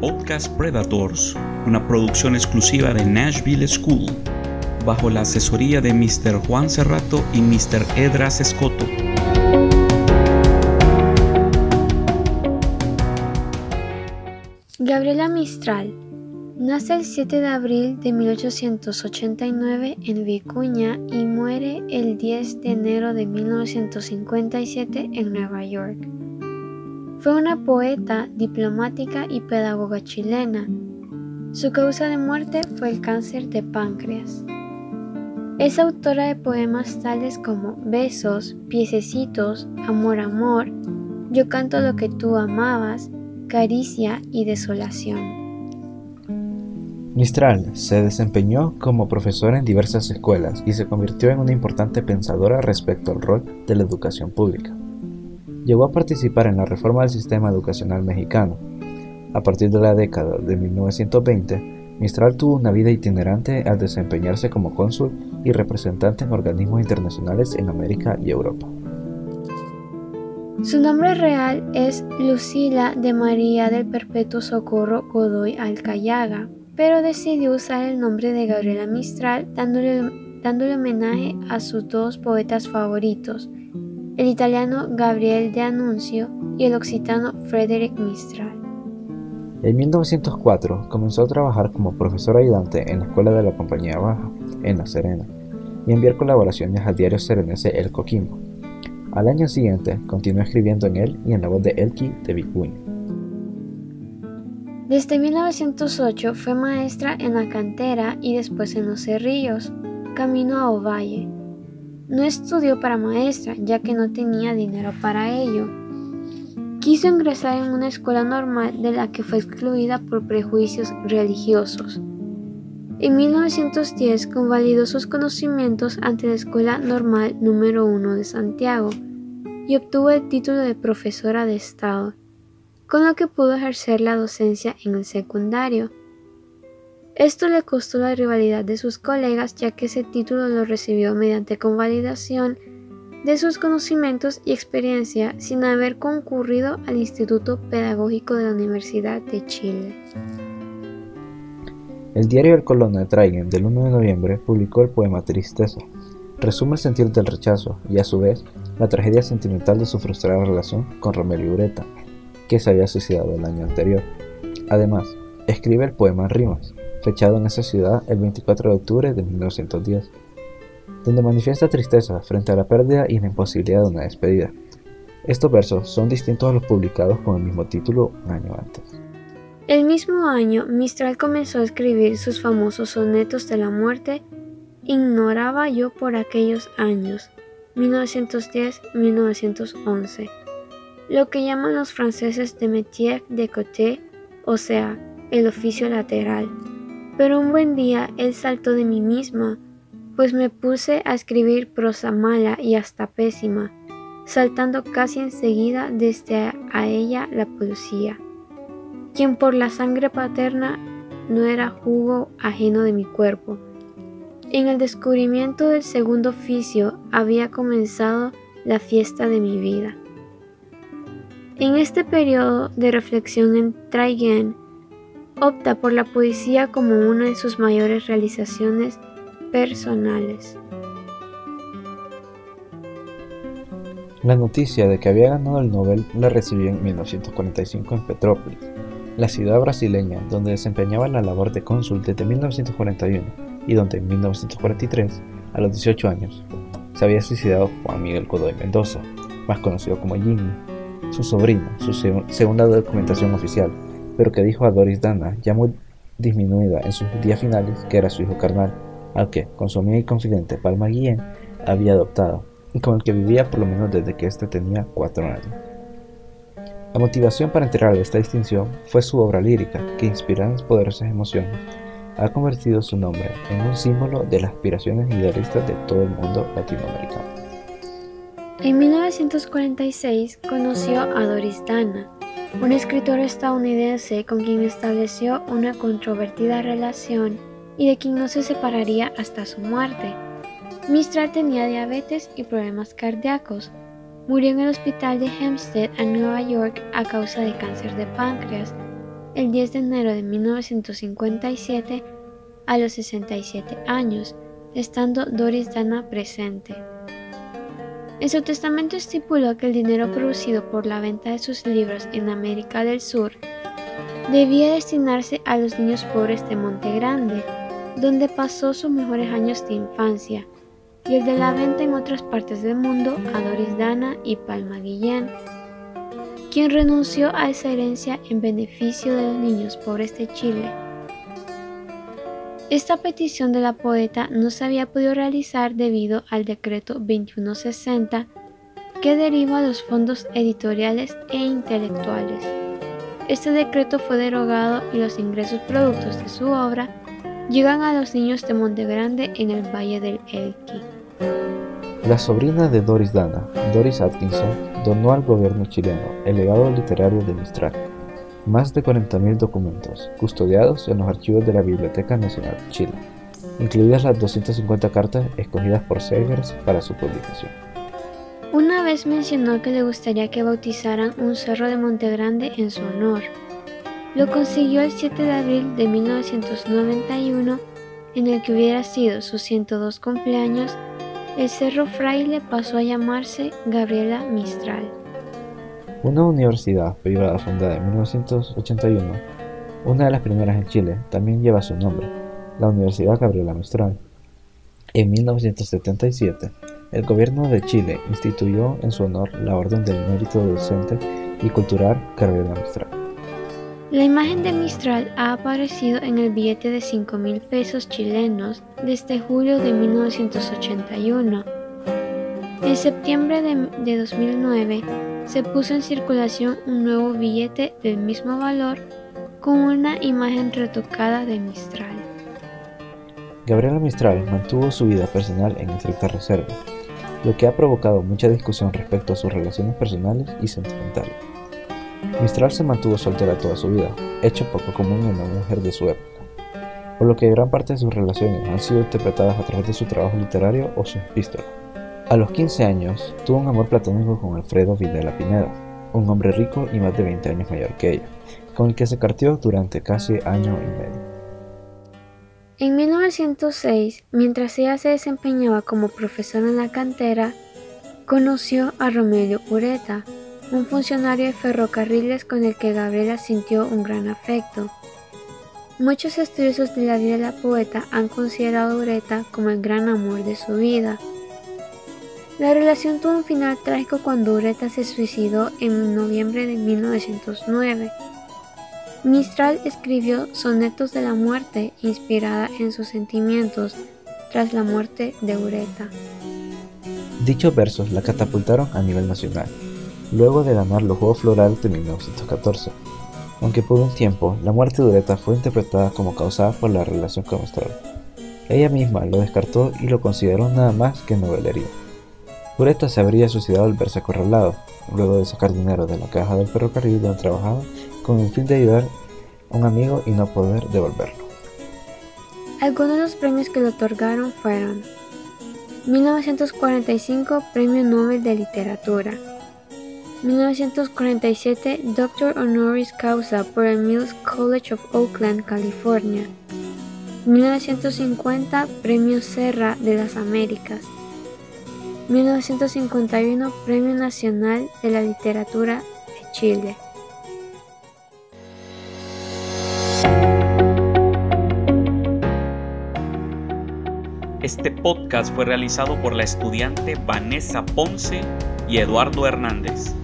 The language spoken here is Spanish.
Podcast Predators, una producción exclusiva de Nashville School, bajo la asesoría de Mr. Juan Cerrato y Mr. Edras Escoto. Gabriela Mistral nace el 7 de abril de 1889 en Vicuña y muere el 10 de enero de 1957 en Nueva York. Fue una poeta, diplomática y pedagoga chilena. Su causa de muerte fue el cáncer de páncreas. Es autora de poemas tales como Besos, Piececitos, Amor, Amor, Yo canto lo que tú amabas, Caricia y Desolación. Mistral se desempeñó como profesora en diversas escuelas y se convirtió en una importante pensadora respecto al rol de la educación pública. Llegó a participar en la reforma del sistema educacional mexicano. A partir de la década de 1920, Mistral tuvo una vida itinerante al desempeñarse como cónsul y representante en organismos internacionales en América y Europa. Su nombre real es Lucila de María del Perpetuo Socorro Godoy Alcayaga, pero decidió usar el nombre de Gabriela Mistral dándole, dándole homenaje a sus dos poetas favoritos, el italiano Gabriel de Annunzio y el occitano Frederick Mistral. En 1904 comenzó a trabajar como profesor ayudante en la Escuela de la Compañía Baja, en La Serena, y enviar colaboraciones al diario serenese El Coquimbo. Al año siguiente continuó escribiendo en él y en la voz de Elki de Vicuña. Desde 1908 fue maestra en la cantera y después en los cerrillos, camino a Ovalle. No estudió para maestra ya que no tenía dinero para ello. Quiso ingresar en una escuela normal de la que fue excluida por prejuicios religiosos. En 1910 convalidó sus conocimientos ante la Escuela Normal número 1 de Santiago y obtuvo el título de profesora de Estado, con lo que pudo ejercer la docencia en el secundario. Esto le costó la rivalidad de sus colegas ya que ese título lo recibió mediante convalidación de sus conocimientos y experiencia sin haber concurrido al Instituto Pedagógico de la Universidad de Chile. El diario El Colono de Traigen del 1 de noviembre publicó el poema Tristeza. Resume el sentir del rechazo y a su vez la tragedia sentimental de su frustrada relación con Romelio Ureta, que se había suicidado el año anterior. Además, escribe el poema rimas, fechado en esa ciudad el 24 de octubre de 1910, donde manifiesta tristeza frente a la pérdida y la imposibilidad de una despedida. Estos versos son distintos a los publicados con el mismo título un año antes. El mismo año, Mistral comenzó a escribir sus famosos sonetos de la muerte Ignoraba yo por aquellos años, 1910-1911, lo que llaman los franceses de métier de côté, o sea, el oficio lateral. Pero un buen día él saltó de mí misma, pues me puse a escribir prosa mala y hasta pésima, saltando casi enseguida desde a ella la poesía, quien por la sangre paterna no era jugo ajeno de mi cuerpo. En el descubrimiento del segundo oficio había comenzado la fiesta de mi vida. En este periodo de reflexión en Traigen, opta por la poesía como una de sus mayores realizaciones personales. La noticia de que había ganado el Nobel la recibió en 1945 en Petrópolis, la ciudad brasileña donde desempeñaba la labor de cónsul desde 1941 y donde en 1943, a los 18 años, se había suicidado Juan Miguel Godoy Mendoza, más conocido como Jimmy, su sobrino, su segunda documentación oficial, pero que dijo a Doris Dana, ya muy disminuida en sus días finales, que era su hijo carnal, al que, con su amiga y confidente Palma Guillén, había adoptado, y con el que vivía por lo menos desde que éste tenía cuatro años. La motivación para entregarle esta distinción fue su obra lírica, que inspirada en poderosas emociones, ha convertido su nombre en un símbolo de las aspiraciones idealistas de todo el mundo latinoamericano. En 1946 conoció a Doris Dana, un escritor estadounidense con quien estableció una controvertida relación y de quien no se separaría hasta su muerte. Mistral tenía diabetes y problemas cardíacos. Murió en el hospital de Hempstead en Nueva York a causa de cáncer de páncreas el 10 de enero de 1957 a los 67 años, estando Doris Dana presente. En su testamento estipuló que el dinero producido por la venta de sus libros en América del Sur debía destinarse a los niños pobres de Monte Grande, donde pasó sus mejores años de infancia, y el de la venta en otras partes del mundo a Doris Dana y Palma Guillén, quien renunció a esa herencia en beneficio de los niños pobres de Chile. Esta petición de la poeta no se había podido realizar debido al decreto 2160 que deriva los fondos editoriales e intelectuales. Este decreto fue derogado y los ingresos productos de su obra llegan a los niños de Monte Grande en el Valle del Elqui. La sobrina de Doris Dana, Doris Atkinson, donó al gobierno chileno el legado literario de Mistral más de 40.000 documentos custodiados en los archivos de la Biblioteca Nacional de Chile, incluidas las 250 cartas escogidas por Segers para su publicación. Una vez mencionó que le gustaría que bautizaran un cerro de Monte Grande en su honor. Lo consiguió el 7 de abril de 1991, en el que hubiera sido su 102 cumpleaños, el Cerro Fraile pasó a llamarse Gabriela Mistral. Una universidad privada fundada en 1981, una de las primeras en Chile, también lleva su nombre, la Universidad Gabriela Mistral. En 1977, el gobierno de Chile instituyó en su honor la Orden del Mérito Docente y Cultural Gabriela Mistral. La imagen de Mistral ha aparecido en el billete de 5 mil pesos chilenos desde julio de 1981. En septiembre de, de 2009, se puso en circulación un nuevo billete del mismo valor con una imagen retocada de Mistral. Gabriela Mistral mantuvo su vida personal en estricta reserva, lo que ha provocado mucha discusión respecto a sus relaciones personales y sentimentales. Mistral se mantuvo soltera toda su vida, hecho poco común en una mujer de su época, por lo que gran parte de sus relaciones han sido interpretadas a través de su trabajo literario o sus epístolas. A los 15 años, tuvo un amor platónico con Alfredo Videla Pineda, un hombre rico y más de 20 años mayor que ella, con el que se cartió durante casi año y medio. En 1906, mientras ella se desempeñaba como profesora en la cantera, conoció a Romelio Ureta, un funcionario de ferrocarriles con el que Gabriela sintió un gran afecto. Muchos estudiosos de la vida de la poeta han considerado a Ureta como el gran amor de su vida. La relación tuvo un final trágico cuando Ureta se suicidó en noviembre de 1909. Mistral escribió Sonetos de la Muerte inspirada en sus sentimientos tras la muerte de Ureta. Dichos versos la catapultaron a nivel nacional, luego de ganar los Juegos Florales de 1914, aunque por un tiempo la muerte de Ureta fue interpretada como causada por la relación con Mistral. Ella misma lo descartó y lo consideró nada más que novelería. Ureta se habría suicidado al verse acorralado, luego de sacar dinero de la caja del ferrocarril donde trabajaba con el fin de ayudar a un amigo y no poder devolverlo. Algunos de los premios que le otorgaron fueron 1945 Premio Nobel de Literatura 1947 Doctor Honoris Causa por el Mills College of Oakland, California 1950 Premio Serra de las Américas 1951 Premio Nacional de la Literatura de Chile. Este podcast fue realizado por la estudiante Vanessa Ponce y Eduardo Hernández.